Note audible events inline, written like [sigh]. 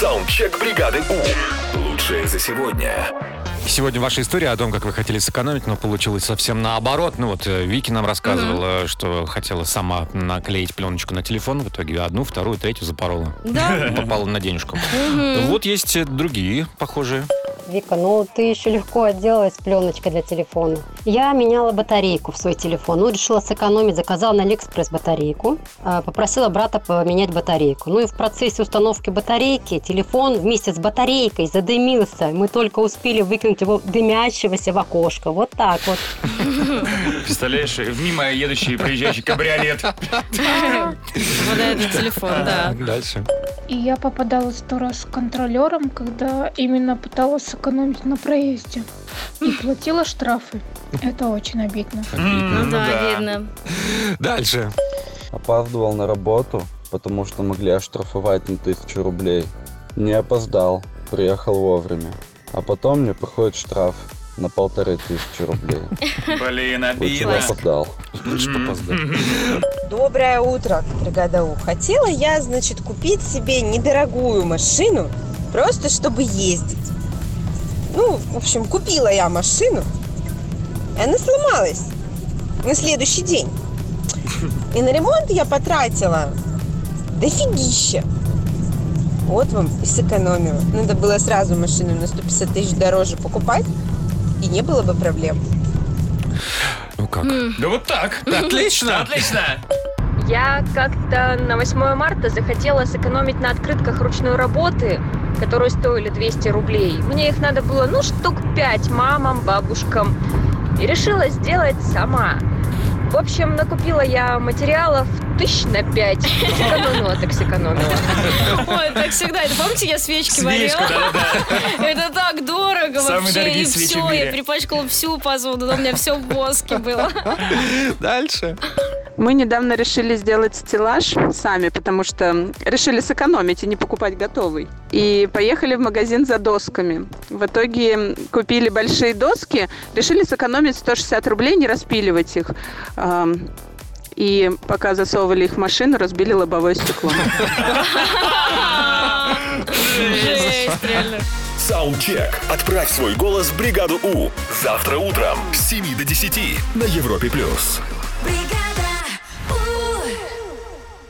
Саундчек бригады У. Лучшее за сегодня. Сегодня ваша история о том, как вы хотели сэкономить, но получилось совсем наоборот. Ну вот э, Вики нам рассказывала, что хотела сама наклеить пленочку на телефон, в итоге одну, вторую, третью запорола. Да? Попала на денежку. Вот есть э, другие похожие. Вика, ну ты еще легко отделалась пленочкой для телефона. Я меняла батарейку в свой телефон. Ну, решила сэкономить, заказала на Алиэкспресс батарейку. а, Попросила брата поменять батарейку. Ну и в процессе установки батарейки телефон вместе с батарейкой задымился. Мы только успели выкинуть его дымящегося в окошко. Вот так вот. Представляешь, мимо едущий, проезжающий кабриолет. Вот этот телефон, да. Дальше. И я попадалась сто раз контролером, когда именно пыталась сэкономить на проезде. И платила штрафы. Это очень обидно. Ну да, видно. Дальше. Опаздывал на работу, потому что могли оштрафовать на тысячу рублей. Не опоздал, приехал вовремя. А потом мне приходит штраф на полторы тысячи рублей. Блин, обидно. опоздал. Лучше. Доброе утро, бригада У. Хотела я, значит, купить себе недорогую машину, просто чтобы ездить. Ну, в общем, купила я машину, и она сломалась на следующий день. И на ремонт я потратила дофигища. Вот вам и сэкономила. Надо было сразу машину на 150 тысяч дороже покупать, и не было бы проблем. Ну как? Да вот так. Отлично. Отлично. Я как-то на 8 марта захотела сэкономить на открытках ручной работы, которые стоили 200 рублей. Мне их надо было, ну, штук 5 мамам, бабушкам. И решила сделать сама. В общем, накупила я материалов тысяч на 5. Сэкономила так сэкономила. Ой, так всегда. Это помните, я свечки варила? Это так дорого Самые вообще. дорогие И свечи в все, мире. я перепачкала всю посуду, у меня все в воске было. [laughs] Дальше. Мы недавно решили сделать стеллаж сами, потому что решили сэкономить и не покупать готовый. И поехали в магазин за досками. В итоге купили большие доски, решили сэкономить 160 рублей, не распиливать их. И пока засовывали их в машину, разбили лобовое стекло. [laughs] Жесть, реально. Саундчек. Отправь свой голос в бригаду У. Завтра утром с 7 до 10 на Европе+. плюс. бригада.